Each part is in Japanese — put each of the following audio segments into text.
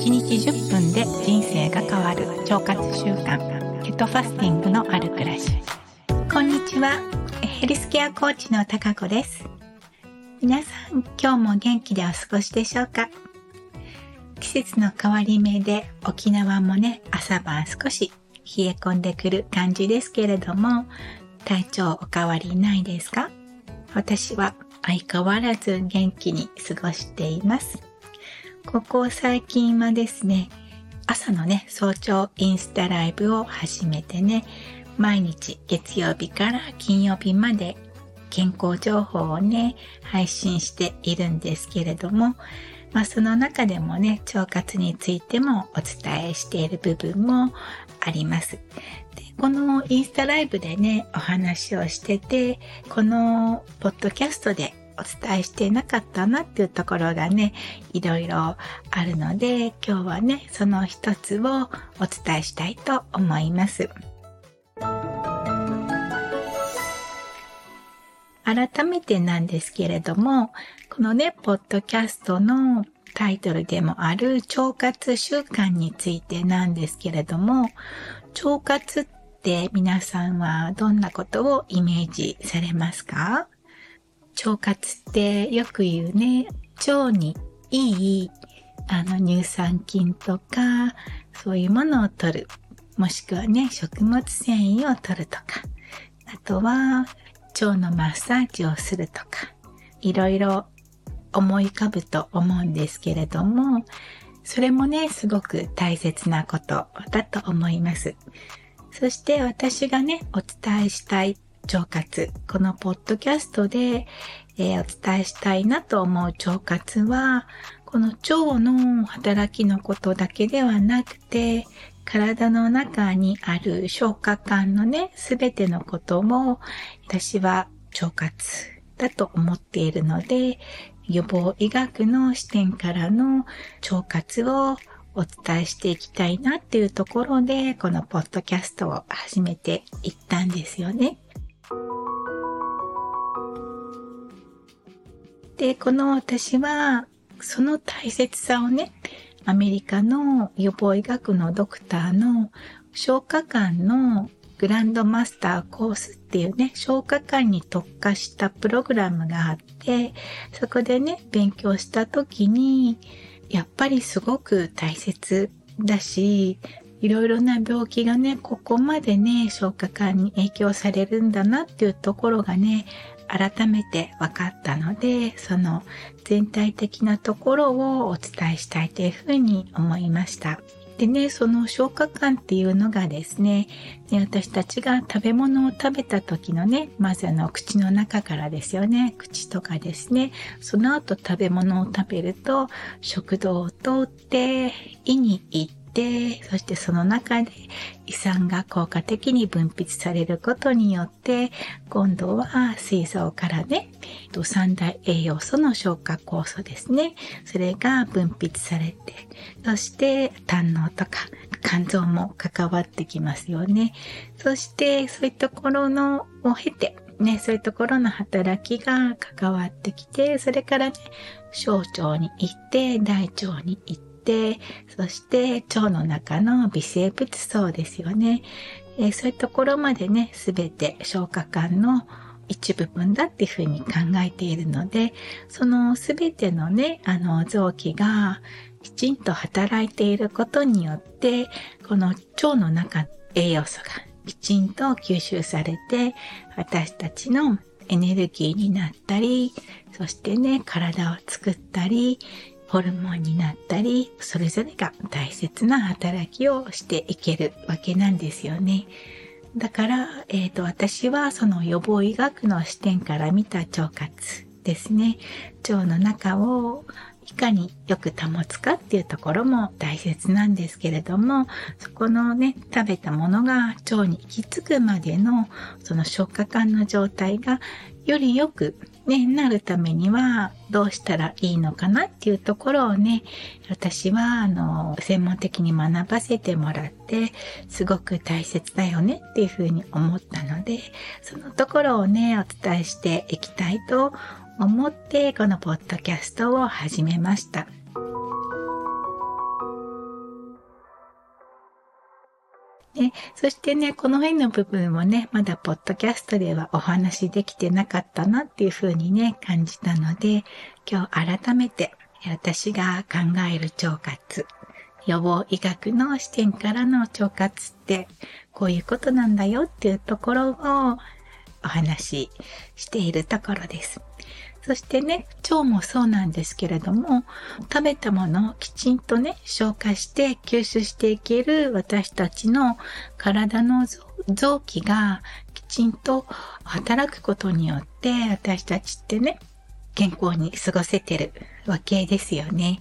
1日10分で人生が変わる腸活習慣ケトファスティングのある暮らしこんにちは。ヘルスケアコーチの高子です。皆さん今日も元気でお過ごしでしょうか？季節の変わり目で沖縄もね朝晩少し冷え込んでくる感じですけれども体調お変わりないですか？私は相変わらず元気に過ごしています。ここ最近はですね、朝のね、早朝インスタライブを始めてね、毎日月曜日から金曜日まで健康情報をね、配信しているんですけれども、まあその中でもね、腸活についてもお伝えしている部分もあります。でこのインスタライブでね、お話をしてて、このポッドキャストでお伝えしてなかったなっていうところがね、いろいろあるので、今日はね、その一つをお伝えしたいと思います。改めてなんですけれども、このね、ポッドキャストのタイトルでもある腸活習慣についてなんですけれども、腸活って皆さんはどんなことをイメージされますか？腸活ってよく言うね、腸にいいあの乳酸菌とか、そういうものを取る。もしくはね、食物繊維を取るとか。あとは、腸のマッサージをするとか。いろいろ思い浮かぶと思うんですけれども、それもね、すごく大切なことだと思います。そして私がね、お伝えしたい腸活。このポッドキャストで、えー、お伝えしたいなと思う腸活は、この腸の働きのことだけではなくて、体の中にある消化管のね、すべてのことも、私は腸活だと思っているので、予防医学の視点からの腸活をお伝えしていきたいなっていうところで、このポッドキャストを始めていったんですよね。で、この私は、その大切さをね、アメリカの予防医学のドクターの消化管のグランドマスターコースっていうね、消化管に特化したプログラムがあって、そこでね、勉強した時に、やっぱりすごく大切だし、いろいろな病気がね、ここまでね、消化管に影響されるんだなっていうところがね、改めて分かったので、その全体的なところをお伝えしたいというふうに思いました。でね、その消化管っていうのがですね、ね私たちが食べ物を食べた時のね、まずあの口の中からですよね、口とかですね、その後食べ物を食べると食道を通って胃に行ってて、そしてその中で胃酸が効果的に分泌されることによって、今度は膵臓からね、三大栄養素の消化酵素ですね。それが分泌されて、そして胆のとか肝臓も関わってきますよね。そしてそういうところのを経て、ね、そういうところの働きが関わってきて、それからね、小腸に行って、大腸に行って、て、そして腸の中の微生物層ですよね。えー、そういうところまでね、すべて消化管の一部分だっていうふうに考えているので、そのすべてのね、あの臓器がきちんと働いていることによって、この腸の中栄養素がきちんと吸収されて、私たちのエネルギーになったり、そしてね、体を作ったり、ホルモンになったり、それぞれが大切な働きをしていけるわけなんですよね。だから、えっ、ー、と、私はその予防医学の視点から見た腸活ですね。腸の中をいかによく保つかっていうところも大切なんですけれども、そこのね、食べたものが腸に行き着くまでのその消化管の状態がよりよくね、なるためにはどうしたらいいのかなっていうところをね、私は、あの、専門的に学ばせてもらって、すごく大切だよねっていうふうに思ったので、そのところをね、お伝えしていきたいと思って、このポッドキャストを始めました。ね、そしてね、この辺の部分もね、まだポッドキャストではお話しできてなかったなっていうふうにね、感じたので、今日改めて私が考える腸活、予防医学の視点からの腸活ってこういうことなんだよっていうところをお話ししているところです。そしてね、腸もそうなんですけれども、食べたものをきちんとね、消化して吸収していける私たちの体の臓器がきちんと働くことによって、私たちってね、健康に過ごせてるわけですよね。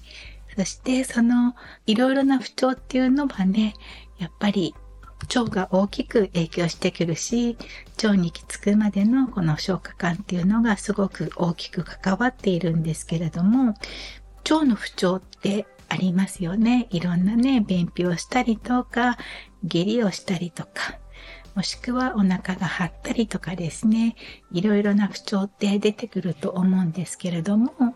そしてそのいろいろな不調っていうのはね、やっぱり腸が大きく影響してくるし、腸に行き着くまでのこの消化管っていうのがすごく大きく関わっているんですけれども、腸の不調ってありますよね。いろんなね、便秘をしたりとか、下痢をしたりとか、もしくはお腹が張ったりとかですね、いろいろな不調って出てくると思うんですけれども、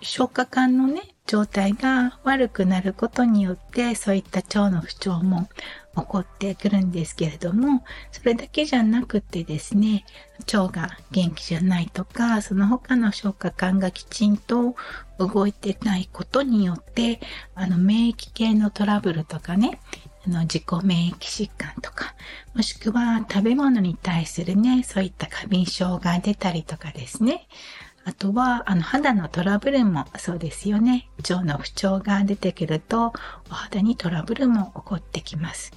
消化管のね、状態が悪くなることによって、そういった腸の不調も起こってくるんですけれども、それだけじゃなくてですね、腸が元気じゃないとか、その他の消化管がきちんと動いてないことによって、あの、免疫系のトラブルとかね、あの、自己免疫疾患とか、もしくは食べ物に対するね、そういった過敏症が出たりとかですね。あとは、あの、肌のトラブルもそうですよね。腸の不調が出てくると、お肌にトラブルも起こってきます。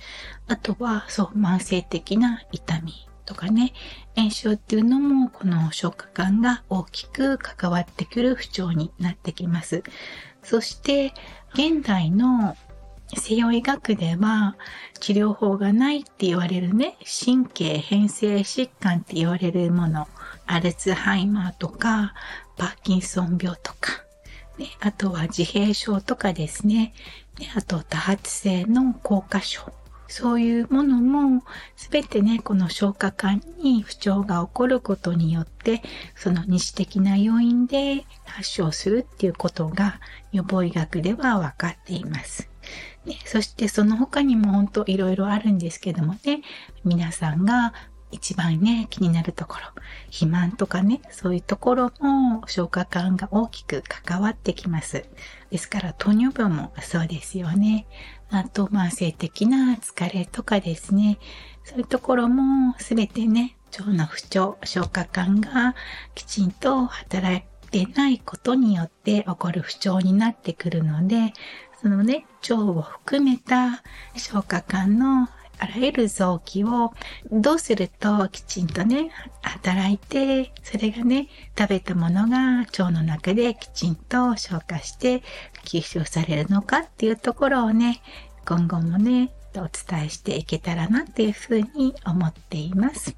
あとは、そう、慢性的な痛みとかね、炎症っていうのも、この消化管が大きく関わってくる不調になってきます。そして、現代の西洋医学では治療法がないって言われるね、神経変性疾患って言われるもの、アルツハイマーとか、パーキンソン病とか、ね、あとは自閉症とかですね、ねあと多発性の硬化症。そういうものも、すべてね、この消化管に不調が起こることによって、その二次的な要因で発症するっていうことが予防医学では分かっています。ね、そしてその他にも本当いろいろあるんですけどもね、皆さんが一番ね、気になるところ、肥満とかね、そういうところも消化管が大きく関わってきます。ですから糖尿病もそうですよね。あと慢性的な疲れとかですね、そういうところもすべてね、腸の不調、消化管がきちんと働いてないことによって起こる不調になってくるので、そのね、腸を含めた消化管のあらゆる臓器をどうするときちんとね、働いて、それがね、食べたものが腸の中できちんと消化して吸収されるのかっていうところをね、今後もね、お伝えしていけたらなっていうふうに思っています。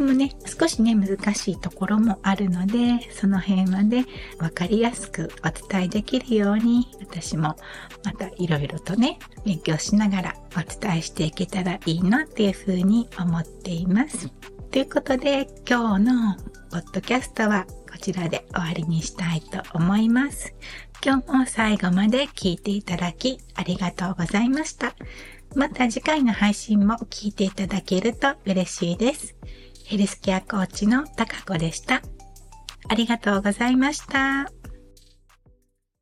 もね、少しね、難しいところもあるので、その辺まで分かりやすくお伝えできるように、私もまたいろいろとね、勉強しながらお伝えしていけたらいいなっていうふうに思っています。ということで、今日のポッドキャストはこちらで終わりにしたいと思います。今日も最後まで聞いていただきありがとうございました。また次回の配信も聞いていただけると嬉しいです。ヘルスケアコーチの高子でした。ありがとうございました。